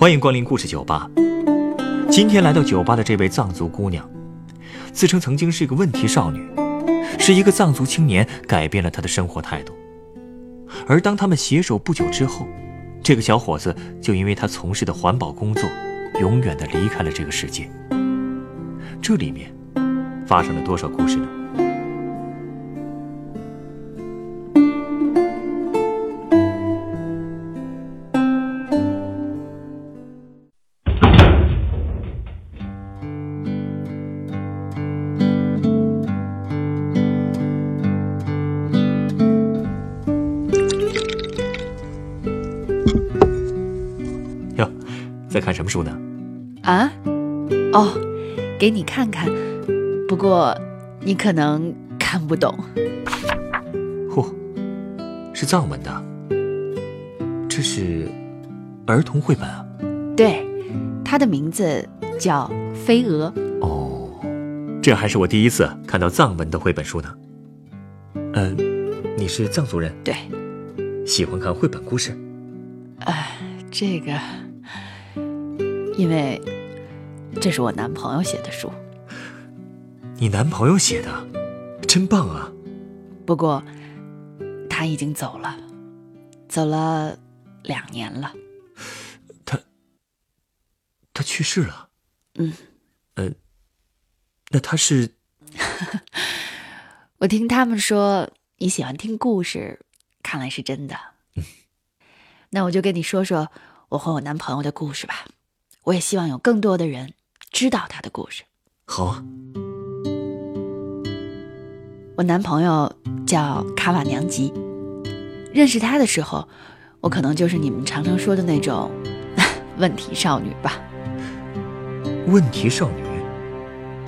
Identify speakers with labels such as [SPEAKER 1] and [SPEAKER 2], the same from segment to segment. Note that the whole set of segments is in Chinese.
[SPEAKER 1] 欢迎光临故事酒吧。今天来到酒吧的这位藏族姑娘，自称曾经是个问题少女，是一个藏族青年改变了她的生活态度。而当他们携手不久之后，这个小伙子就因为他从事的环保工作，永远的离开了这个世界。这里面发生了多少故事呢？么书呢？
[SPEAKER 2] 啊，哦，给你看看，不过你可能看不懂。
[SPEAKER 1] 嚯，是藏文的。这是儿童绘本啊。
[SPEAKER 2] 对，它的名字叫《飞蛾》。
[SPEAKER 1] 哦，这还是我第一次看到藏文的绘本书呢。嗯、你是藏族人，
[SPEAKER 2] 对，
[SPEAKER 1] 喜欢看绘本故事。
[SPEAKER 2] 哎，这个，因为这是我男朋友写的书，
[SPEAKER 1] 你男朋友写的，真棒啊！
[SPEAKER 2] 不过他已经走了，走了两年了。
[SPEAKER 1] 他，他去世了。
[SPEAKER 2] 嗯，
[SPEAKER 1] 呃，那他是
[SPEAKER 2] 我听他们说你喜欢听故事，看来是真的。那我就跟你说说我和我男朋友的故事吧。我也希望有更多的人知道他的故事。
[SPEAKER 1] 好啊。
[SPEAKER 2] 我男朋友叫卡瓦娘吉，认识他的时候，我可能就是你们常常说的那种 问题少女吧。
[SPEAKER 1] 问题少女。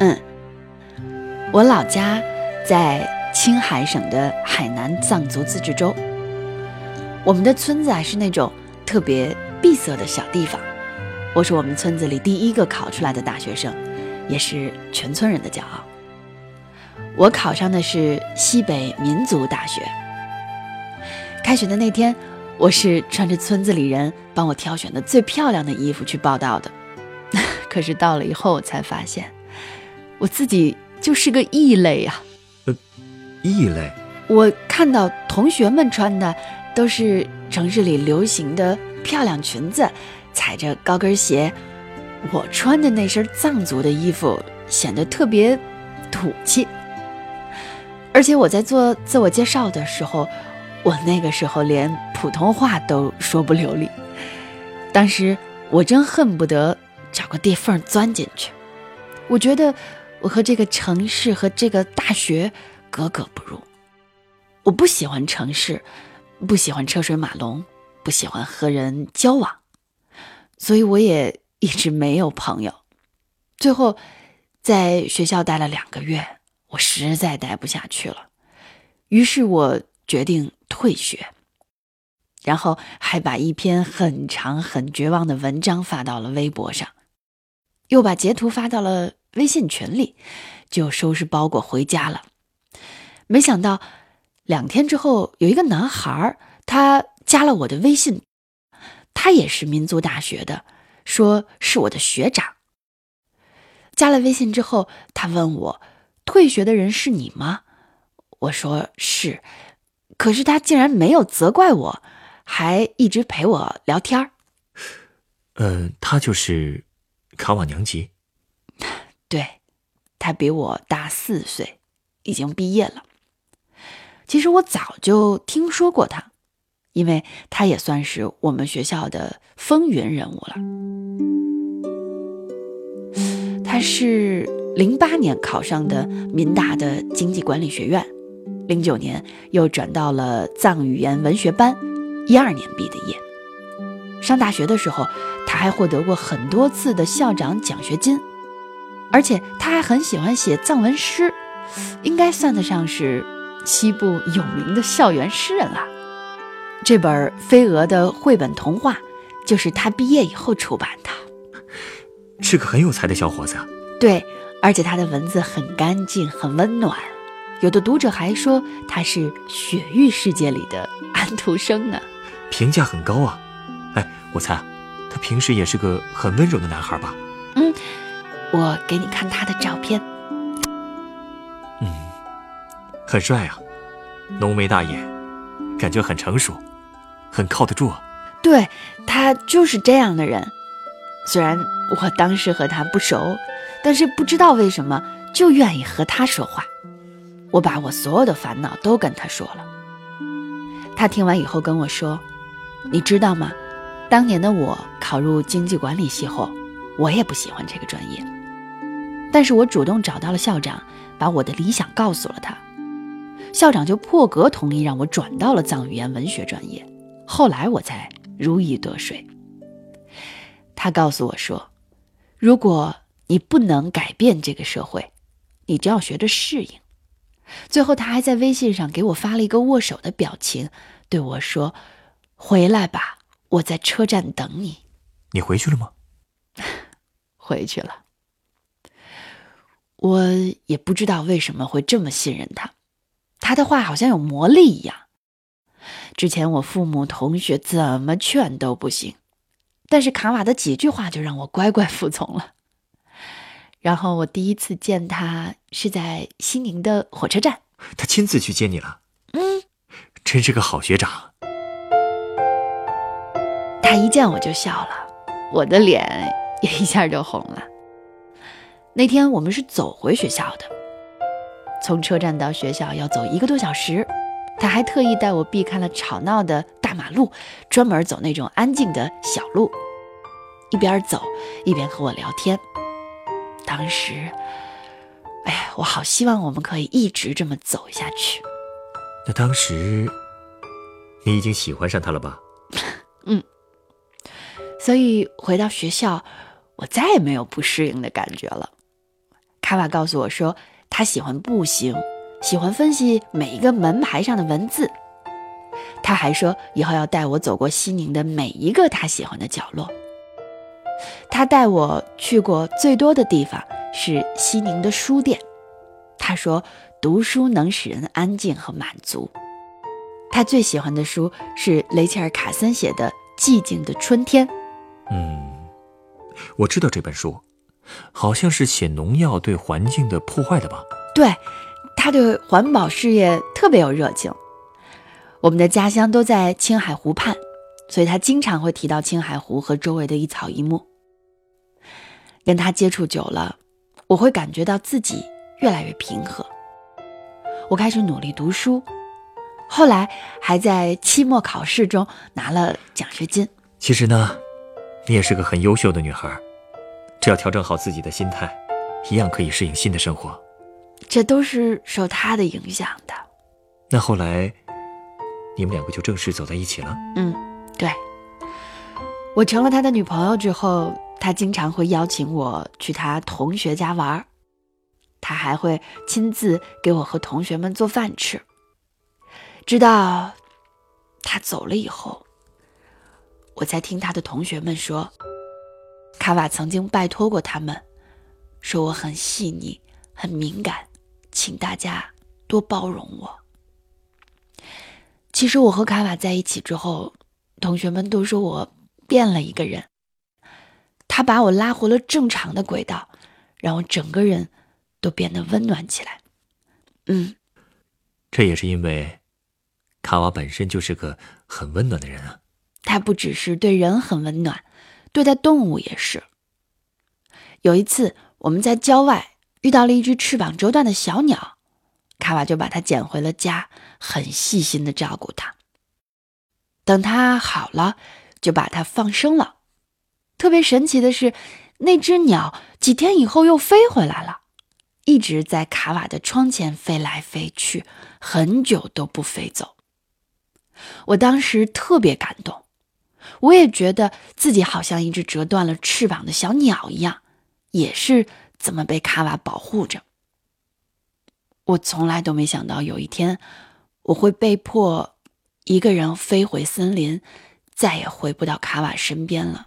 [SPEAKER 2] 嗯，我老家在青海省的海南藏族自治州。我们的村子啊是那种特别闭塞的小地方。我是我们村子里第一个考出来的大学生，也是全村人的骄傲。我考上的是西北民族大学。开学的那天，我是穿着村子里人帮我挑选的最漂亮的衣服去报道的。可是到了以后，我才发现，我自己就是个异类呀、呃
[SPEAKER 1] 异类。
[SPEAKER 2] 我看到同学们穿的都是城市里流行的漂亮裙子，踩着高跟鞋，我穿的那身藏族的衣服显得特别土气。而且我在做自我介绍的时候，我那个时候连普通话都说不流利。当时我真恨不得找个地缝钻进去。我觉得我和这个城市和这个大学格格不入。我不喜欢城市，不喜欢车水马龙，不喜欢和人交往，所以我也一直没有朋友。最后，在学校待了两个月，我实在待不下去了，于是我决定退学，然后还把一篇很长、很绝望的文章发到了微博上，又把截图发到了微信群里，就收拾包裹回家了。没想到。两天之后，有一个男孩儿，他加了我的微信，他也是民族大学的，说是我的学长。加了微信之后，他问我：“退学的人是你吗？”我说是，可是他竟然没有责怪我，还一直陪我聊天儿。
[SPEAKER 1] 呃，他就是卡瓦娘吉。
[SPEAKER 2] 对，他比我大四岁，已经毕业了。其实我早就听说过他，因为他也算是我们学校的风云人物了。他是零八年考上的民大的经济管理学院，零九年又转到了藏语言文学班，一二年毕的业。上大学的时候，他还获得过很多次的校长奖学金，而且他还很喜欢写藏文诗，应该算得上是。西部有名的校园诗人了。这本《飞蛾》的绘本童话就是他毕业以后出版的。
[SPEAKER 1] 是个很有才的小伙子啊。
[SPEAKER 2] 对，而且他的文字很干净，很温暖。有的读者还说他是雪域世界里的安徒生呢。
[SPEAKER 1] 评价很高啊。哎，我猜，他平时也是个很温柔的男孩吧？
[SPEAKER 2] 嗯，我给你看他的照片。
[SPEAKER 1] 嗯，很帅啊，浓眉大眼，感觉很成熟，很靠得住啊。
[SPEAKER 2] 对他就是这样的人。虽然我当时和他不熟，但是不知道为什么就愿意和他说话。我把我所有的烦恼都跟他说了。他听完以后跟我说：“你知道吗？当年的我考入经济管理系后，我也不喜欢这个专业。但是我主动找到了校长，把我的理想告诉了他，校长就破格同意让我转到了藏语言文学专业。后来我才如鱼得水。”他告诉我说：“如果你不能改变这个社会，你就要学着适应。”最后，他还在微信上给我发了一个握手的表情，对我说：“回来吧，我在车站等你。”
[SPEAKER 1] 你回去了吗？
[SPEAKER 2] 回去了。我也不知道为什么会这么信任他，他的话好像有魔力一样。之前我父母、同学怎么劝都不行。但是卡瓦的几句话就让我乖乖服从了。然后我第一次见他是在西宁的火车站，
[SPEAKER 1] 他亲自去接你了。嗯，真是个好学长。
[SPEAKER 2] 他一见我就笑了，我的脸也一下就红了。那天我们是走回学校的，从车站到学校要走一个多小时，他还特意带我避开了吵闹的。大马路，专门走那种安静的小路，一边走一边和我聊天。当时，哎呀，我好希望我们可以一直这么走下去。
[SPEAKER 1] 那当时，你已经喜欢上他了吧？
[SPEAKER 2] 嗯。所以回到学校，我再也没有不适应的感觉了。卡瓦告诉我说，他喜欢步行，喜欢分析每一个门牌上的文字。他还说，以后要带我走过西宁的每一个他喜欢的角落。他带我去过最多的地方是西宁的书店。他说，读书能使人安静和满足。他最喜欢的书是雷切尔·卡森写的《寂静的春天》。
[SPEAKER 1] 嗯，我知道这本书，好像是写农药对环境的破坏的吧？
[SPEAKER 2] 对，他对环保事业特别有热情。我们的家乡都在青海湖畔，所以他经常会提到青海湖和周围的一草一木。跟他接触久了，我会感觉到自己越来越平和。我开始努力读书，后来还在期末考试中拿了奖学金。
[SPEAKER 1] 其实呢，你也是个很优秀的女孩，只要调整好自己的心态，一样可以适应新的生活。
[SPEAKER 2] 这都是受他的影响的。
[SPEAKER 1] 那后来。你们两个就正式走在一起了。
[SPEAKER 2] 嗯，对。我成了他的女朋友之后，他经常会邀请我去他同学家玩他还会亲自给我和同学们做饭吃。直到他走了以后，我才听他的同学们说，卡瓦曾经拜托过他们，说我很细腻、很敏感，请大家多包容我。其实我和卡瓦在一起之后，同学们都说我变了一个人。他把我拉回了正常的轨道，让我整个人都变得温暖起来。嗯，
[SPEAKER 1] 这也是因为卡瓦本身就是个很温暖的人啊。
[SPEAKER 2] 他不只是对人很温暖，对待动物也是。有一次我们在郊外遇到了一只翅膀折断的小鸟。卡瓦就把它捡回了家，很细心的照顾它。等它好了，就把它放生了。特别神奇的是，那只鸟几天以后又飞回来了，一直在卡瓦的窗前飞来飞去，很久都不飞走。我当时特别感动，我也觉得自己好像一只折断了翅膀的小鸟一样，也是怎么被卡瓦保护着。我从来都没想到有一天，我会被迫一个人飞回森林，再也回不到卡瓦身边了。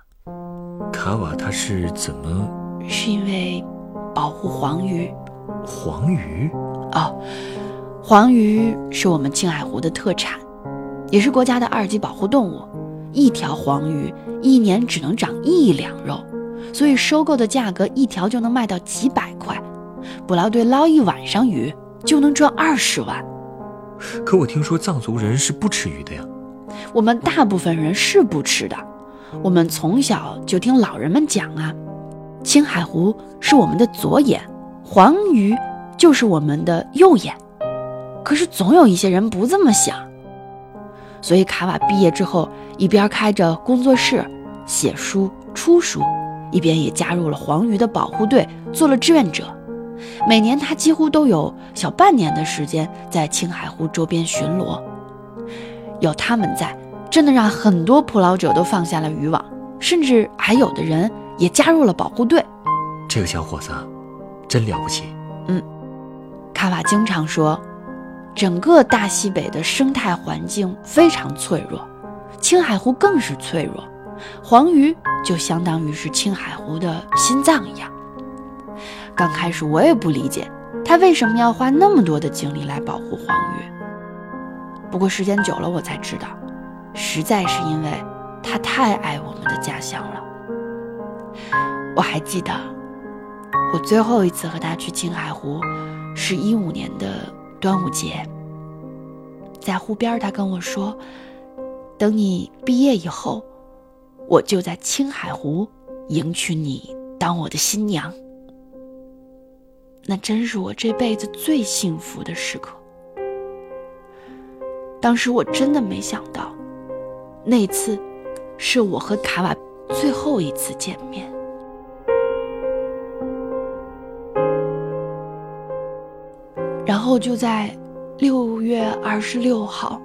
[SPEAKER 1] 卡瓦他是怎么？
[SPEAKER 2] 是因为保护黄鱼。
[SPEAKER 1] 黄鱼？
[SPEAKER 2] 哦，黄鱼是我们青海湖的特产，也是国家的二级保护动物，一条黄鱼一年只能长一两肉，所以收购的价格一条就能卖到几百块。捕捞队捞一晚上鱼就能赚二十万。
[SPEAKER 1] 可我听说藏族人是不吃鱼的呀。
[SPEAKER 2] 我们大部分人是不吃的。我们从小就听老人们讲啊，青海湖是我们的左眼，黄鱼就是我们的右眼。可是总有一些人不这么想，所以卡瓦毕业之后，一边开着工作室写书出书，一边也加入了黄鱼的保护队，做了志愿者。每年他几乎都有小半年的时间在青海湖周边巡逻。有他们在，真的让很多捕捞者都放下了渔网，甚至还有的人也加入了保护队。
[SPEAKER 1] 这个小伙子真了不起。
[SPEAKER 2] 嗯，卡瓦经常说。整个大西北的生态环境非常脆弱，青海湖更是脆弱。黄鱼就相当于是青海湖的心脏一样。刚开始我也不理解他为什么要花那么多的精力来保护黄鱼，不过时间久了我才知道，实在是因为他太爱我们的家乡了。我还记得，我最后一次和他去青海湖，是一五年的。端午节，在湖边，他跟我说：“等你毕业以后，我就在青海湖迎娶你当我的新娘。”那真是我这辈子最幸福的时刻。当时我真的没想到，那次是我和卡瓦最后一次见面。然后就在六月二十六号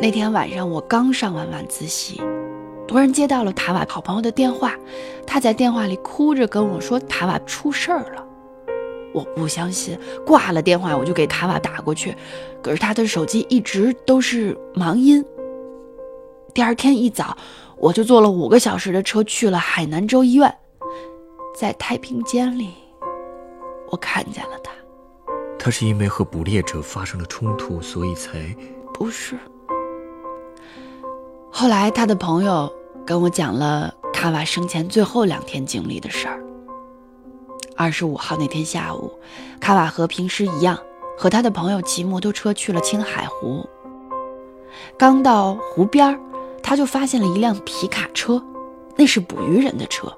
[SPEAKER 2] 那天晚上，我刚上完晚自习，突然接到了塔瓦好朋友的电话，他在电话里哭着跟我说塔瓦出事儿了。我不相信，挂了电话我就给塔瓦打过去，可是他的手机一直都是忙音。第二天一早，我就坐了五个小时的车去了海南州医院，在太平间里，我看见了他。
[SPEAKER 1] 他是因为和捕猎者发生了冲突，所以才
[SPEAKER 2] 不是。后来他的朋友跟我讲了卡瓦生前最后两天经历的事儿。二十五号那天下午，卡瓦和平时一样，和他的朋友骑摩托车去了青海湖。刚到湖边，他就发现了一辆皮卡车，那是捕鱼人的车。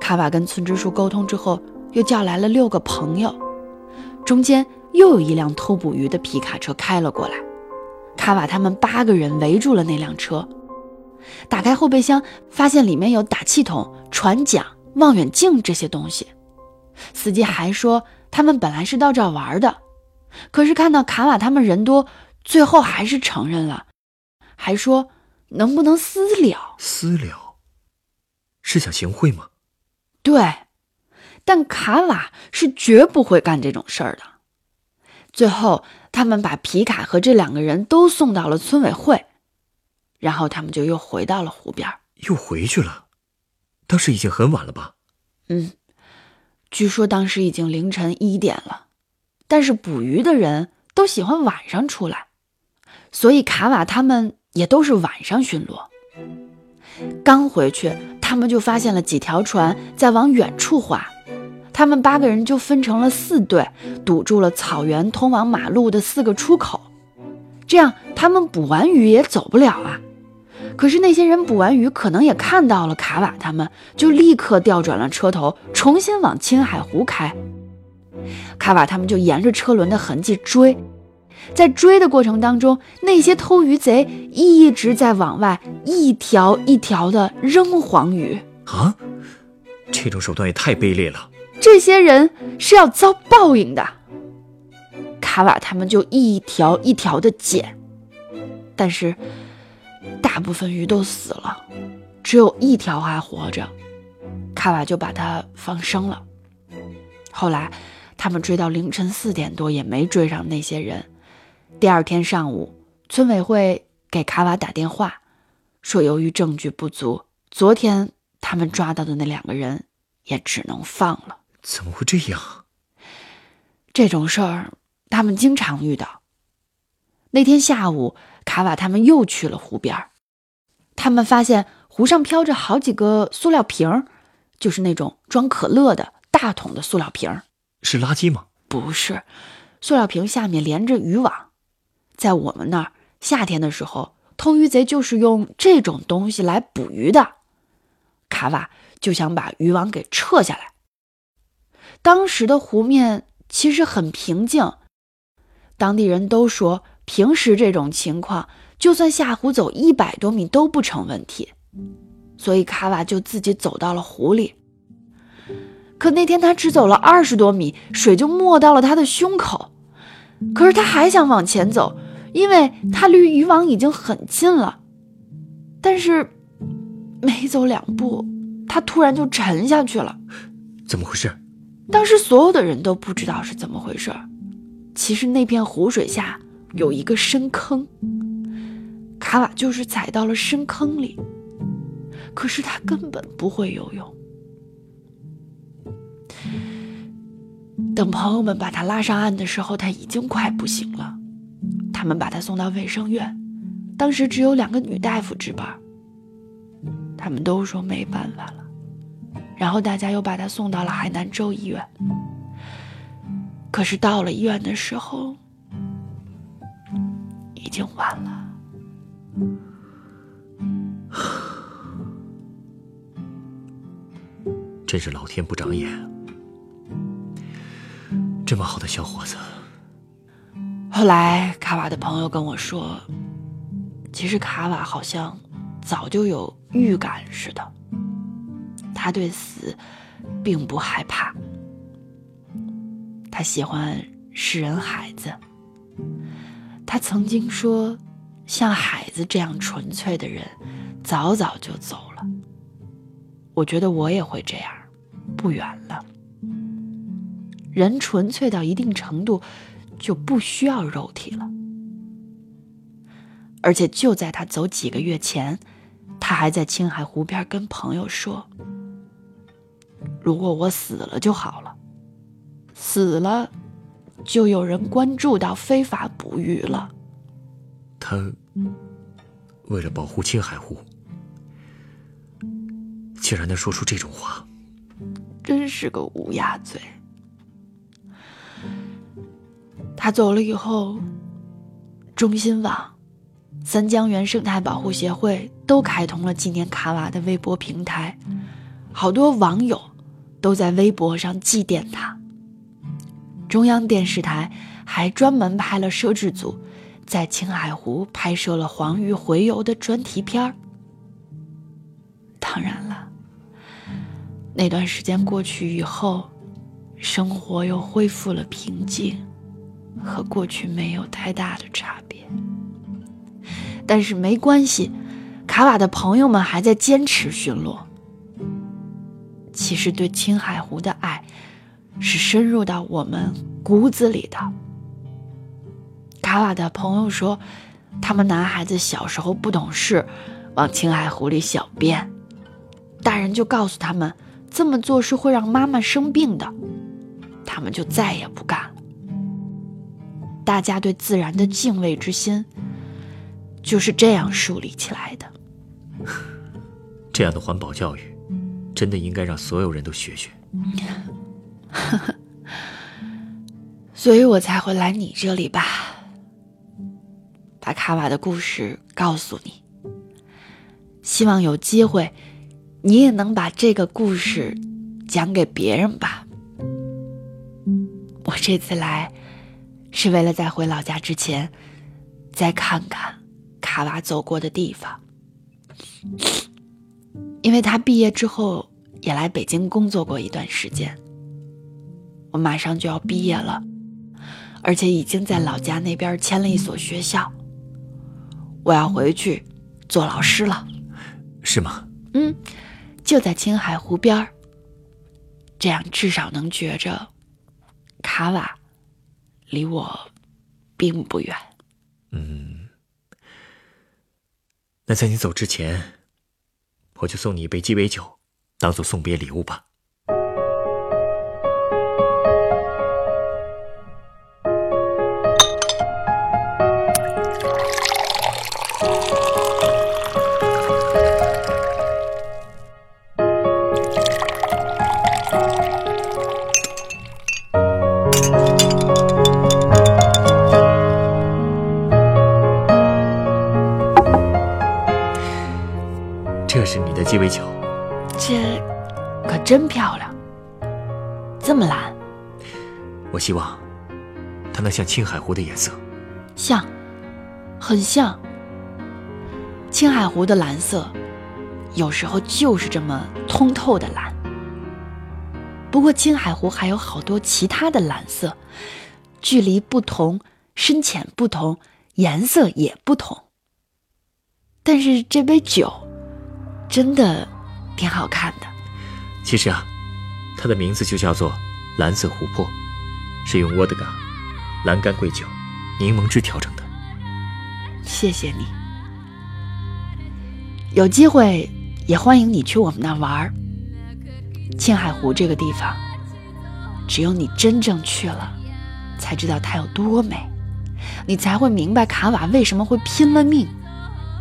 [SPEAKER 2] 卡瓦跟村支书沟通之后，又叫来了六个朋友。中间又有一辆偷捕鱼的皮卡车开了过来，卡瓦他们八个人围住了那辆车，打开后备箱，发现里面有打气筒、船桨、望远镜这些东西。司机还说他们本来是到这儿玩的，可是看到卡瓦他们人多，最后还是承认了，还说能不能私了？
[SPEAKER 1] 私了？是想行贿吗？
[SPEAKER 2] 对。但卡瓦是绝不会干这种事儿的。最后，他们把皮卡和这两个人都送到了村委会，然后他们就又回到了湖边。
[SPEAKER 1] 又回去了？当时已经很晚了吧？
[SPEAKER 2] 嗯，据说当时已经凌晨一点了。但是捕鱼的人都喜欢晚上出来，所以卡瓦他们也都是晚上巡逻。刚回去，他们就发现了几条船在往远处划。他们八个人就分成了四队，堵住了草原通往马路的四个出口，这样他们捕完鱼也走不了啊。可是那些人捕完鱼，可能也看到了卡瓦他们，就立刻调转了车头，重新往青海湖开。卡瓦他们就沿着车轮的痕迹追，在追的过程当中，那些偷鱼贼一直在往外一条一条的扔黄鱼
[SPEAKER 1] 啊，这种手段也太卑劣了。
[SPEAKER 2] 这些人是要遭报应的。卡瓦他们就一条一条的捡，但是大部分鱼都死了，只有一条还活着。卡瓦就把它放生了。后来他们追到凌晨四点多也没追上那些人。第二天上午，村委会给卡瓦打电话，说由于证据不足，昨天他们抓到的那两个人也只能放了。
[SPEAKER 1] 怎么会这样？
[SPEAKER 2] 这种事儿他们经常遇到。那天下午，卡瓦他们又去了湖边他们发现湖上飘着好几个塑料瓶儿，就是那种装可乐的大桶的塑料瓶儿。
[SPEAKER 1] 是垃圾吗？
[SPEAKER 2] 不是，塑料瓶下面连着渔网。在我们那儿，夏天的时候，偷鱼贼就是用这种东西来捕鱼的。卡瓦就想把渔网给撤下来。当时的湖面其实很平静，当地人都说，平时这种情况，就算下湖走一百多米都不成问题。所以卡瓦就自己走到了湖里。可那天他只走了二十多米，水就没到了他的胸口。可是他还想往前走，因为他离渔网已经很近了。但是没走两步，他突然就沉下去了。
[SPEAKER 1] 怎么回事？
[SPEAKER 2] 当时所有的人都不知道是怎么回事。其实那片湖水下有一个深坑，卡瓦就是踩到了深坑里。可是他根本不会游泳。等朋友们把他拉上岸的时候，他已经快不行了。他们把他送到卫生院，当时只有两个女大夫值班。他们都说没办法了，然后大家又把他送到了海南州医院。可是到了医院的时候，已经晚了。
[SPEAKER 1] 真是老天不长眼，这么好的小伙子。
[SPEAKER 2] 后来卡瓦的朋友跟我说，其实卡瓦好像早就有预感似的，他对死并不害怕，他喜欢世人孩子。他曾经说，像孩子这样纯粹的人，早早就走了。我觉得我也会这样。不远了。人纯粹到一定程度，就不需要肉体了。而且就在他走几个月前，他还在青海湖边跟朋友说：“如果我死了就好了，死了，就有人关注到非法捕鱼了。”
[SPEAKER 1] 他为了保护青海湖，竟然能说出这种话。
[SPEAKER 2] 真是个乌鸦嘴。他走了以后，中新网、三江源生态保护协会都开通了纪念卡瓦的微博平台，好多网友都在微博上祭奠他。中央电视台还专门派了摄制组，在青海湖拍摄了黄鱼洄游的专题片儿。当然了。那段时间过去以后，生活又恢复了平静，和过去没有太大的差别。但是没关系，卡瓦的朋友们还在坚持巡逻。其实对青海湖的爱，是深入到我们骨子里的。卡瓦的朋友说，他们男孩子小时候不懂事，往青海湖里小便，大人就告诉他们。这么做是会让妈妈生病的，他们就再也不干了。大家对自然的敬畏之心就是这样树立起来的。
[SPEAKER 1] 这样的环保教育，真的应该让所有人都学学。
[SPEAKER 2] 所以我才会来你这里吧，把卡瓦的故事告诉你，希望有机会。你也能把这个故事讲给别人吧。我这次来，是为了在回老家之前，再看看卡瓦走过的地方。因为他毕业之后也来北京工作过一段时间。我马上就要毕业了，而且已经在老家那边签了一所学校。我要回去做老师了。
[SPEAKER 1] 是吗？
[SPEAKER 2] 嗯。就在青海湖边儿，这样至少能觉着卡瓦离我并不远。
[SPEAKER 1] 嗯，那在你走之前，我就送你一杯鸡尾酒，当做送别礼物吧。
[SPEAKER 3] 这是你的鸡尾酒。
[SPEAKER 2] 这可真漂亮，这么蓝，
[SPEAKER 3] 我希望它能像青海湖的颜色。
[SPEAKER 2] 像，很像。青海湖的蓝色，有时候就是这么通透的蓝。不过青海湖还有好多其他的蓝色，距离不同，深浅不同，颜色也不同。但是这杯酒，真的挺好看的。
[SPEAKER 3] 其实啊，它的名字就叫做“蓝色湖泊”，是用沃德嘎、蓝干桂酒、柠檬汁调成的。
[SPEAKER 2] 谢谢你。有机会也欢迎你去我们那玩儿。青海湖这个地方，只有你真正去了，才知道它有多美，你才会明白卡瓦为什么会拼了命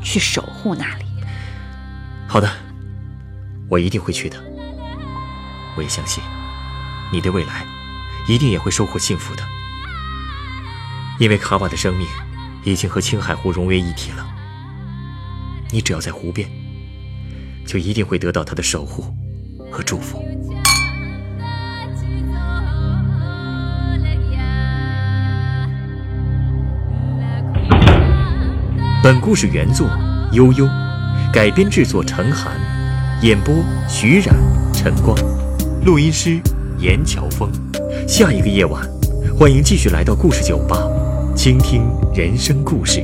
[SPEAKER 2] 去守护那里。
[SPEAKER 3] 好的，我一定会去的。我也相信，你的未来一定也会收获幸福的，因为卡瓦的生命已经和青海湖融为一体了。你只要在湖边，就一定会得到他的守护和祝福。本故事原作悠悠，改编制作陈寒，演播徐冉、陈光，录音师严乔峰。下一个夜晚，欢迎继续来到故事酒吧，倾听人生故事。